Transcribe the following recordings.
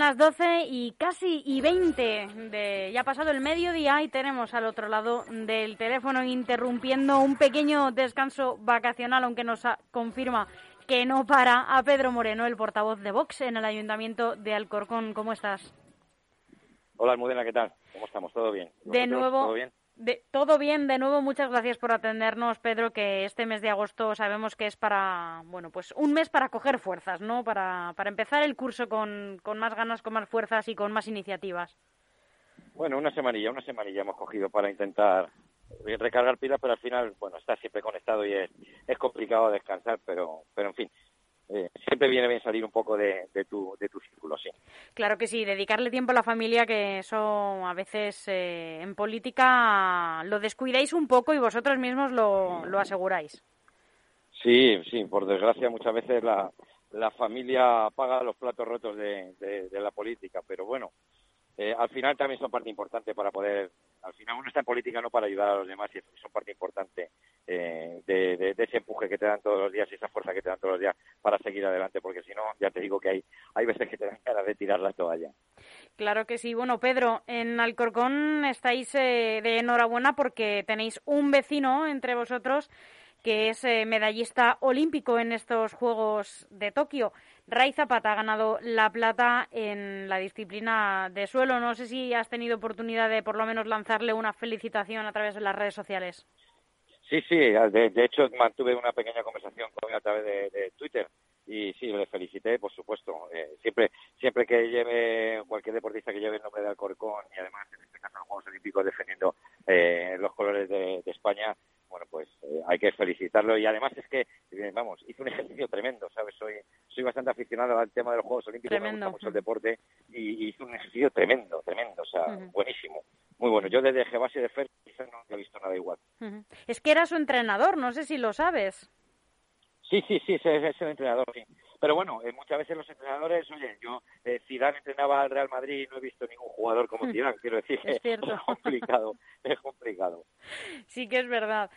las 12 y casi y 20 de ya ha pasado el mediodía y tenemos al otro lado del teléfono interrumpiendo un pequeño descanso vacacional, aunque nos confirma que no para a Pedro Moreno, el portavoz de Vox en el Ayuntamiento de Alcorcón. ¿Cómo estás? Hola, Almudena, ¿qué tal? ¿Cómo estamos? ¿Todo bien? De nuevo, ¿Todo bien? De, todo bien, de nuevo, muchas gracias por atendernos, Pedro, que este mes de agosto sabemos que es para, bueno, pues un mes para coger fuerzas, ¿no? Para, para empezar el curso con, con más ganas, con más fuerzas y con más iniciativas. Bueno, una semanilla, una semanilla hemos cogido para intentar recargar pilas, pero al final, bueno, está siempre conectado y es, complicado descansar, pero, pero en fin, eh, siempre viene bien salir un poco de, tu, de tu círculo, sí. Claro que sí, dedicarle tiempo a la familia, que eso a veces eh, en política lo descuidáis un poco y vosotros mismos lo, lo aseguráis. Sí, sí, por desgracia muchas veces la, la familia paga los platos rotos de, de la política, pero bueno, eh, al final también son parte importante para poder, al final uno está en política no para ayudar a los demás y son parte importante eh, de, ese empuje que te dan todos los días y esa fuerza que te dan todos los días para seguir adelante, porque si no, ya te digo que hay, hay veces que te dan ganas de tirar la toalla. Claro que sí. Bueno, Pedro, en Alcorcón estáis eh, de enhorabuena porque tenéis un vecino entre vosotros que es medallista olímpico en estos Juegos de Tokio. Ray Zapata ha ganado la plata en la disciplina de suelo. No sé si has tenido oportunidad de por lo menos lanzarle una felicitación a través de las redes sociales. Sí, sí, de, hecho mantuve una pequeña conversación con él a través de, Twitter y sí, le felicité, por supuesto. Eh, siempre siempre que lleve cualquier deportista que lleve el nombre de Alcorcón y además en este caso los Juegos Olímpicos defendiendo eh, los colores de, España, bueno, pues eh, hay que felicitarlo y además es que, vamos, hizo un ejercicio tremendo, ¿sabes? Soy soy bastante aficionado al tema de los Juegos Olímpicos, me gusta mucho el deporte y, hizo un ejercicio tremendo, tremendo, o sea, buenísimo. Muy bueno. Yo desde Gebasi de Fer no he visto nada igual. Es que era su entrenador, no sé si lo sabes. Sí, sí, sí, es, el entrenador, sí. Pero bueno, eh, muchas veces los entrenadores, oye, yo, eh, Zidane entrenaba al Real Madrid y no he visto ningún jugador como Zidane, quiero decir, es, cierto. es complicado, es complicado. Sí que es verdad.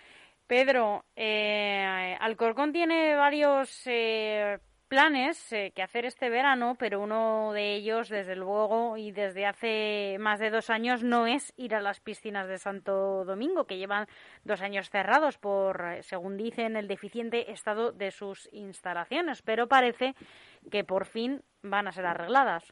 Pedro, eh, Alcorcón tiene varios eh, planes eh, que hacer este verano, pero uno de ellos, desde luego, y desde hace más de dos años, no es ir a las piscinas de Santo Domingo, que llevan dos años cerrados por, eh, según dicen, el deficiente estado de sus instalaciones. Pero parece que por fin van a ser arregladas.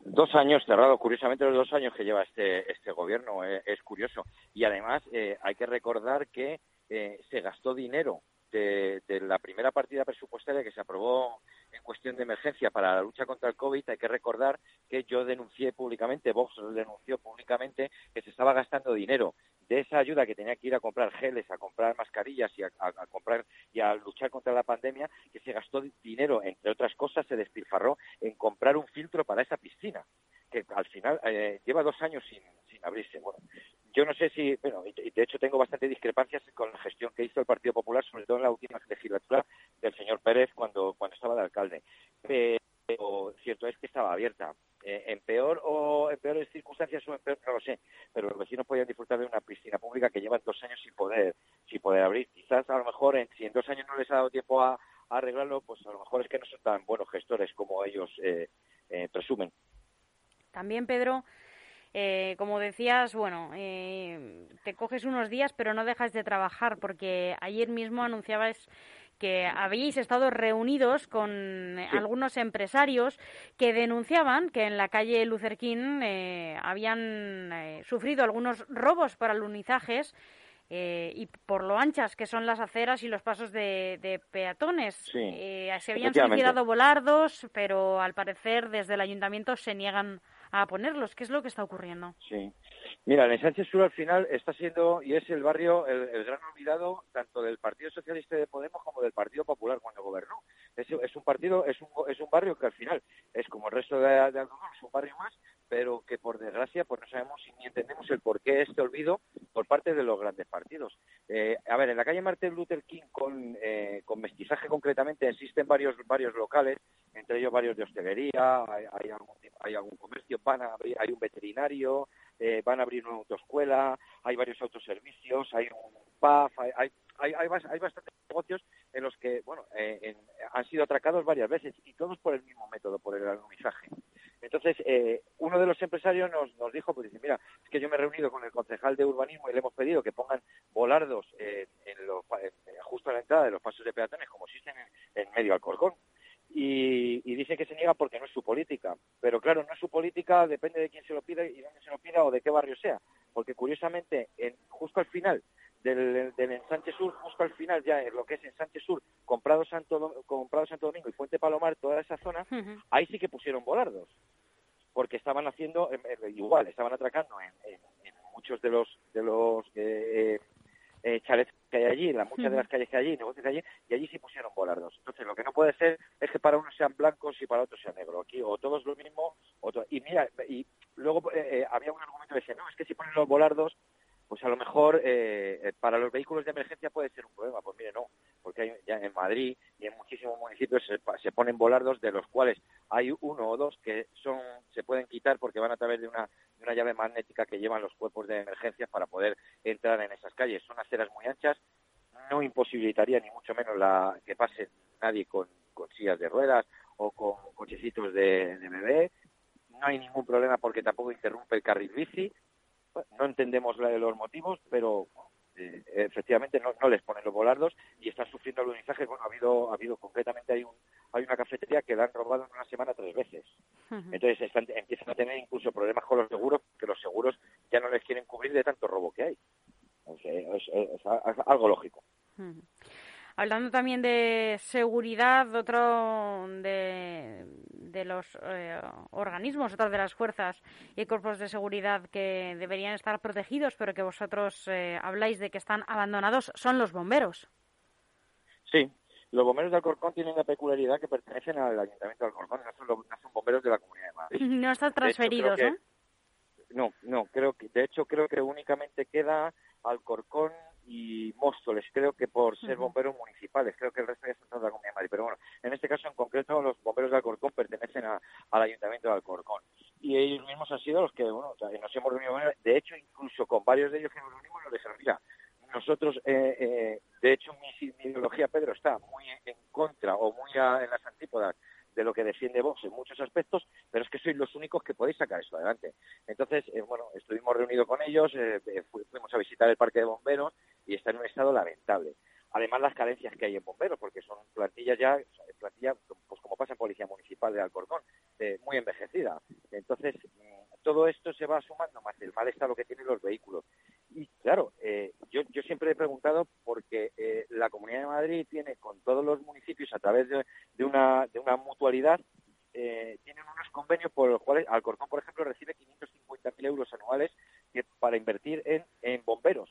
Dos años cerrados, curiosamente los dos años que lleva este, este gobierno, eh, es curioso. Y además hay que recordar que se gastó dinero de, la primera partida presupuestaria que se aprobó en cuestión de emergencia para la lucha contra el COVID, hay que recordar que yo denuncié públicamente, Vox denunció públicamente que se estaba gastando dinero de esa ayuda que tenía que ir a comprar geles, a comprar mascarillas y a, comprar y a luchar contra la pandemia, que se gastó dinero, entre otras cosas, se despilfarró en comprar un filtro para esa piscina, que al final eh, lleva dos años sin, sin abrirse. Bueno, yo no sé si, bueno, y de hecho tengo bastante discrepancias con la gestión que hizo el Partido Popular, sobre todo en la última legislatura del señor Pérez cuando, cuando estaba de alcalde. Pero cierto es que estaba abierta. Eh, en peor o en peores circunstancias o en peor, no lo sé, pero los vecinos podían disfrutar de una piscina pública que llevan dos años sin poder, sin poder abrir. Quizás a lo mejor en, si en dos años no les ha dado tiempo a, arreglarlo, pues a lo mejor es que no son tan buenos gestores como ellos eh, eh, presumen. También, Pedro, eh, como decías, bueno, eh, te coges unos días, pero no dejas de trabajar, porque ayer mismo anunciabas que habíais estado reunidos con algunos empresarios que denunciaban que en la calle Lucerquín eh, habían sufrido algunos robos por alunizajes y por lo anchas que son las aceras y los pasos de, peatones. se habían solicitado volardos, pero al parecer desde el ayuntamiento se niegan a ponerlos. ¿Qué es lo que está ocurriendo? Sí. Mira, el Sánchez Sur al final está siendo y es el barrio, el, gran olvidado tanto del Partido Socialista de Podemos como del Partido Popular cuando gobernó. Es, es un partido, es un, es un barrio que al final es como el resto de, de es un barrio más, pero que por desgracia pues no sabemos ni entendemos el por qué este olvido por parte de los grandes partidos. Eh, a ver, en la calle Martin Luther King con, eh, con mestizaje concretamente existen varios varios locales, entre ellos varios de hostelería, hay, hay, algún, hay algún comercio, van a abrir, hay un veterinario, eh, van a abrir una autoescuela, hay varios autoservicios, hay un pub, hay, hay, hay, hay, bastantes negocios en los que, bueno, han sido atracados varias veces y todos por el mismo método, por el alunizaje. Entonces, eh, uno de los empresarios nos, nos dijo, pues dice, mira, es que yo me he reunido con el concejal de urbanismo y le hemos pedido que pongan volardos en los, justo a la entrada de los pasos de peatones, como existen en, en medio Alcorcón y, y, dice que se niega porque no es su política. Pero claro, no es su política, depende de quién se lo pida y dónde se lo pida o de qué barrio sea. Porque curiosamente, en, justo al final del, del ensanche sur, justo al final ya en lo que es ensanche sur, comprado Santo, comprado Santo Domingo y Fuente Palomar, toda esa zona, ahí sí que pusieron volardos. Porque estaban haciendo, igual, estaban atracando en, en, muchos de los, de los eh, eh, chalets que hay allí, en la, muchas de las calles que hay allí, negocios que hay allí, y allí sí pusieron volardos. Entonces, lo que no puede ser es que para unos sean blancos y para otros sean negros. Aquí, o todos lo mismo, o y mira, y luego eh, eh, había un argumento que decía, no, es que si ponen los volardos, pues a lo mejor eh, para los vehículos de emergencia puede ser un problema. Pues mire, no, porque hay, ya en Madrid y en muchísimos municipios se, se, ponen volardos de los cuales hay uno o dos que son se pueden quitar porque van a través de una de una llave magnética que llevan los cuerpos de emergencia para poder entrar en esas calles. Son aceras muy anchas, no imposibilitaría ni mucho menos la que pase nadie con, con sillas de ruedas o con cochecitos de bebé. No hay ningún problema porque tampoco interrumpe el carril bici. No entendemos los motivos, pero eh, efectivamente no, no, les ponen los volardos y están sufriendo alunizaje. Bueno, ha habido, ha habido concretamente hay un hay una cafetería que la han robado en una semana tres veces. Entonces están, empiezan a tener incluso problemas con los seguros, que los seguros ya no les quieren cubrir de tanto robo que hay. es, algo lógico. Hablando también de seguridad, otro de, de los eh, organismos, otras de las fuerzas y cuerpos de seguridad que deberían estar protegidos, pero que vosotros eh, habláis de que están abandonados, son los bomberos. Sí, los bomberos de Alcorcón tienen la peculiaridad que pertenecen al Ayuntamiento de Alcorcón, no son, no son bomberos de la Comunidad de Madrid. No están transferidos, ¿no? No, no, creo que, de hecho creo que únicamente queda Alcorcón y Móstoles, creo que por ser bomberos municipales, creo que el resto ya están de la Comunidad de Madrid, pero bueno, en este caso en concreto los bomberos de Alcorcón pertenecen a, al Ayuntamiento de Alcorcón y ellos mismos han sido los que, bueno, nos hemos reunido, de hecho incluso con varios de ellos que nos reunimos nos les mira, nosotros, eh, eh, de hecho, mi, ideología, Pedro, está muy en contra o muy en las antípodas de lo que defiende Vox en muchos aspectos, pero es que sois los únicos que podéis sacar esto adelante. Entonces, eh, bueno, estuvimos reunidos con ellos, eh, eh fuimos a visitar el parque de bomberos y está en un estado lamentable. Además, las carencias que hay en bomberos, porque son plantillas ya, plantilla, pues como pasa en Policía Municipal de Alcorcón, eh, muy envejecida. Entonces, mm, todo esto se va sumando más el mal estado que tienen los vehículos. Y claro, eh, yo, yo siempre he preguntado porque eh, la Comunidad de Madrid tiene con todos los municipios a través de, de una, de una mutualidad, eh, tienen unos convenios por los cuales Alcorcón, por ejemplo, recibe 550.000 euros anuales que, para invertir en, en bomberos,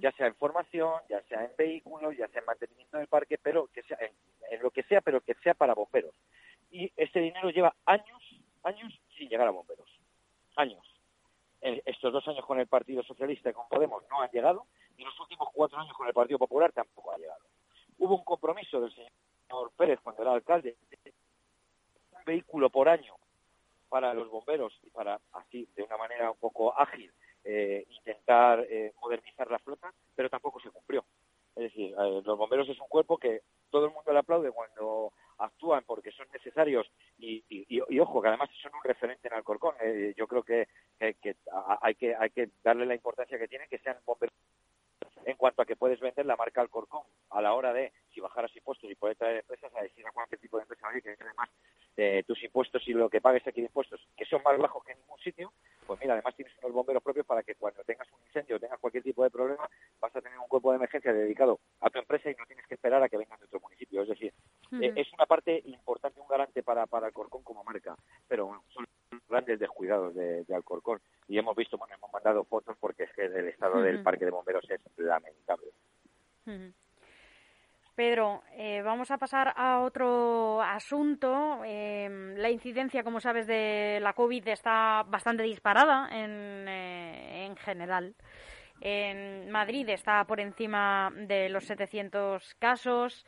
ya sea en formación, ya sea en vehículos, ya sea en mantenimiento del parque, pero que sea en, en lo que sea, pero que sea para bomberos. Y ese dinero lleva años, años sin llegar a bomberos. Años estos dos años con el Partido Socialista y con Podemos no han llegado, y los últimos cuatro años con el Partido Popular tampoco ha llegado. Hubo un compromiso del señor Pérez cuando era alcalde de un vehículo por año para los bomberos y para así, de una manera un poco ágil, eh, intentar eh, modernizar la flota, pero tampoco se cumplió. Es decir, eh, los bomberos es un cuerpo que todo el mundo le aplaude cuando actúan porque son necesarios y, ojo, que además son un referente en Alcorcón. Eh, yo creo que, que, hay que hay que darle la importancia que tienen que sean bomberos en cuanto a que puedes vender la marca Alcorcón a la hora de, si bajaras impuestos y poder traer empresas, a decir a cualquier tipo de empresa, que además eh, tus impuestos y lo que pagues aquí de impuestos, que son más bajos que en ningún sitio, pues mira, además tienes unos bomberos propios para que cuando tengas un incendio o tengas cualquier tipo de problema, vas a tener un cuerpo de emergencia dedicado a tu empresa y no tienes que esperar a que vengan de otro municipio. Es decir, eh, es una parte importante, un garante para, para Alcorcón como marca, pero bueno, son grandes descuidados de, de Alcorcón y hemos visto, bueno, hemos mandado fotos porque es que el estado del parque de bomberos es lamentable. Pedro, eh, vamos a pasar a otro asunto. Eh, la incidencia, como sabes, de la COVID está bastante disparada en, eh, en general. En Madrid está por encima de los 700 casos.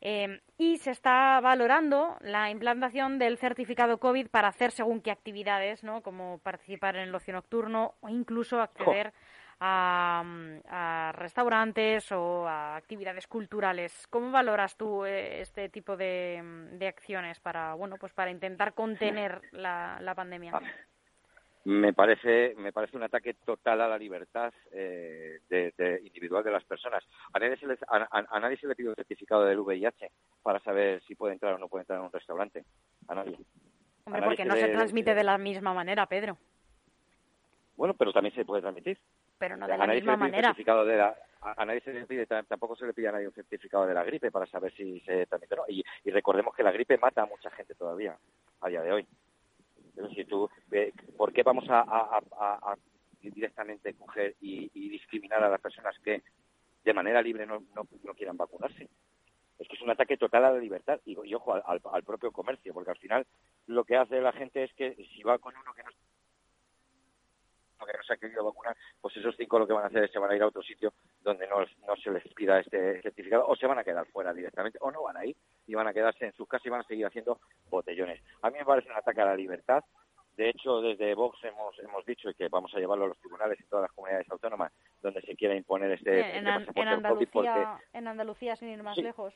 Eh, y se está valorando la implantación del certificado COVID para hacer según qué actividades, ¿no? como participar en el ocio nocturno o incluso acceder a, restaurantes o a actividades culturales. ¿Cómo valoras tú eh, este tipo de, de, acciones para, bueno, pues para intentar contener la, la pandemia? Me parece, me parece un ataque total a la libertad eh, de, individual de las personas. A nadie, se les, a, nadie se le pide un certificado del VIH para saber si puede entrar o no puede entrar en un restaurante. A nadie. Hombre, porque no se transmite de la misma manera, Pedro. Bueno, pero también se puede transmitir. Pero no de la misma manera. a, nadie se le pide, tampoco se le pide a nadie un certificado de la gripe para saber si se transmite o no. y recordemos que la gripe mata a mucha gente todavía, a día de hoy. Si tú, ¿Por qué vamos a, directamente coger y, discriminar a las personas que de manera libre no, no, quieran vacunarse? Es que es un ataque total a la libertad y, ojo, al, al, propio comercio, porque al final lo que hace la gente es que si va con uno que no que no se ha querido vacunar, pues esos cinco lo que van a hacer es se van a ir a otro sitio donde no, no se les pida este certificado o se van a quedar fuera directamente o no van a ir y van a quedarse en sus casas y van a seguir haciendo botellones. A mí me parece un ataque a la libertad. De hecho, desde Vox hemos, hemos dicho que vamos a llevarlo a los tribunales y todas las comunidades autónomas donde se quiera imponer este, en, este en, Andalucía, en Andalucía, sin ir más lejos.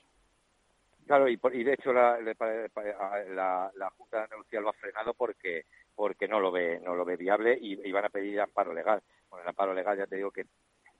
Claro, y, y de hecho la, la, la, Junta de Andalucía lo ha frenado porque porque no lo ve no lo ve viable y, van a pedir amparo legal. Bueno, el amparo legal ya te digo que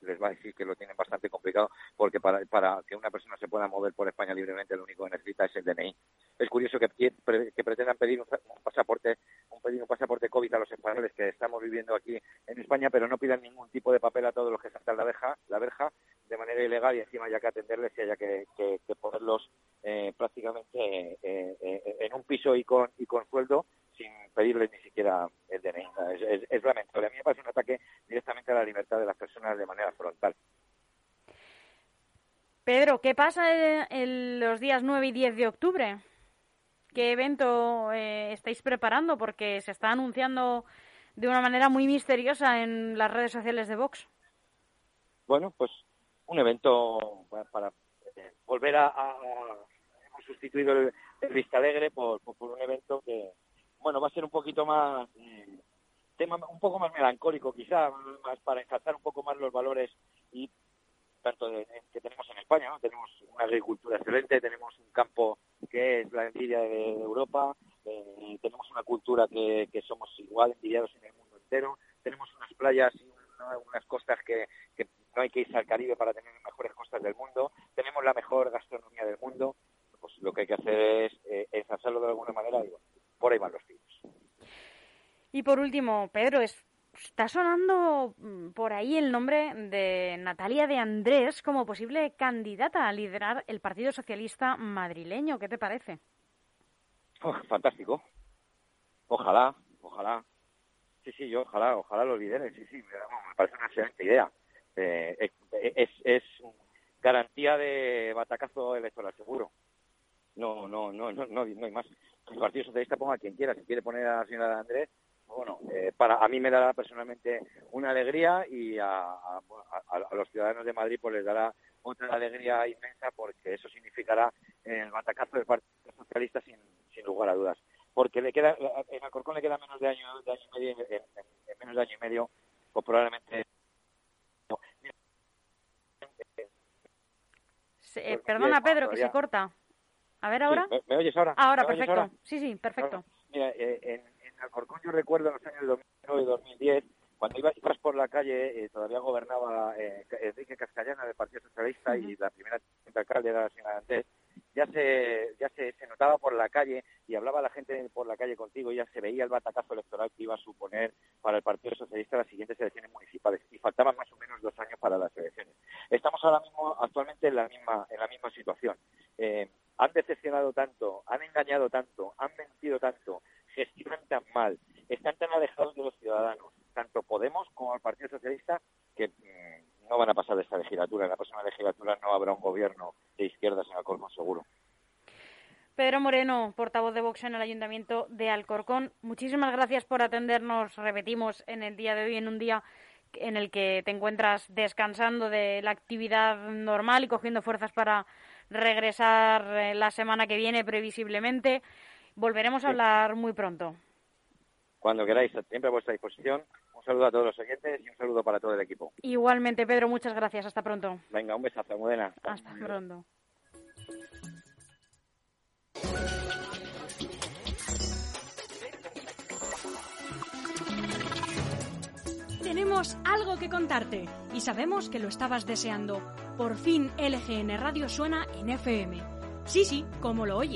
les va a decir que lo tienen bastante complicado porque para, para que una persona se pueda mover por España libremente lo único que necesita es el DNI. Es curioso que, que pretendan pedir un, pasaporte un, pedir un pasaporte COVID a los españoles que estamos viviendo aquí en España, pero no pidan ningún tipo de papel a todos los que saltan la verja, la verja de manera ilegal y encima haya que atenderles y haya que, que, ponerlos eh, prácticamente eh, eh, en un piso y con, y con sueldo sin pedirles ni siquiera el DNI. Es, es, lamentable. A mí me parece un ataque directamente a la libertad de las personas de manera frontal. Pedro, ¿qué pasa en los días 9 y 10 de octubre? ¿Qué evento eh, estáis preparando? Porque se está anunciando de una manera muy misteriosa en las redes sociales de Vox. Bueno, pues un evento para, eh, volver a, Hemos sustituido el, Vista Alegre por, un evento que, bueno, va a ser un poquito más, eh, tema un poco más melancólico quizá, más para ensalzar un poco más los valores y tanto que tenemos en España, ¿no? Tenemos una agricultura excelente, tenemos un campo que es la envidia de, Europa, eh, tenemos una cultura que, que, somos igual envidiados en el mundo entero, tenemos unas playas y unas costas que, que no hay que irse al Caribe para tener las mejores costas del mundo, tenemos la mejor gastronomía del mundo, pues lo que hay que hacer es eh, ensalzarlo de alguna manera y bueno, por ahí van los tiros. Y por último, Pedro, está sonando mm, por ahí el nombre de Natalia de Andrés como posible candidata a liderar el Partido Socialista madrileño. ¿Qué te parece? Oh, fantástico. Ojalá, ojalá. Sí, sí, yo ojalá, ojalá lo lidere. Sí, sí, me, parece una excelente idea. Eh, es, es garantía de batacazo electoral seguro. No, no, no, no, no, hay más. El Partido Socialista ponga a quien quiera. Si quiere poner a la señora Andrés, bueno, eh, para a mí me dará personalmente una alegría y a, los ciudadanos de Madrid pues les dará otra alegría inmensa porque eso significará el batacazo del Partido Socialista sin, sin lugar a dudas. Porque le queda, en Alcorcón le queda menos de año, de año y medio, en, menos de año y medio, pues probablemente eh, perdona, Pedro, que se corta. A ver ahora. ¿me, oyes ahora? Ahora, perfecto. Sí, sí, perfecto. Mira, eh, en, en, Alcorcón yo recuerdo los años 2009 y 2010, cuando ibas, ibas por la calle, eh, todavía gobernaba eh, Enrique Cascallana del Partido Socialista y la primera alcalde era la señora Antés, ya se ya se, se, notaba por la calle y hablaba la gente por la calle contigo y ya se veía el batacazo electoral que iba a suponer para el Partido Socialista las siguientes elecciones municipales y faltaban más o menos dos años para las elecciones. Estamos ahora mismo actualmente en la misma en la misma situación. Eh, han engañado tanto, han mentido tanto, gestionan tan mal, están tan alejados de los ciudadanos, tanto Podemos como el Partido Socialista, que mm, no van a pasar de esta legislatura. En la próxima legislatura no habrá un gobierno de izquierdas en Alcorcón, seguro. Pedro Moreno, portavoz de Vox en el Ayuntamiento de Alcorcón, muchísimas gracias por atendernos, repetimos, en el día de hoy, en un día en el que te encuentras descansando de la actividad normal y cogiendo fuerzas para regresar eh, la semana que viene previsiblemente. Volveremos a hablar muy pronto. Cuando queráis, siempre a vuestra disposición. Un Un saludo a todos los oyentes y un saludo para todo el equipo. Igualmente, Pedro, muchas gracias. Hasta pronto. Venga, un besazo, Modena. Hasta pronto. Tenemos algo que contarte y sabemos que lo estabas deseando. Por fin LGN Radio suena en FM. Sí, sí, como lo oyes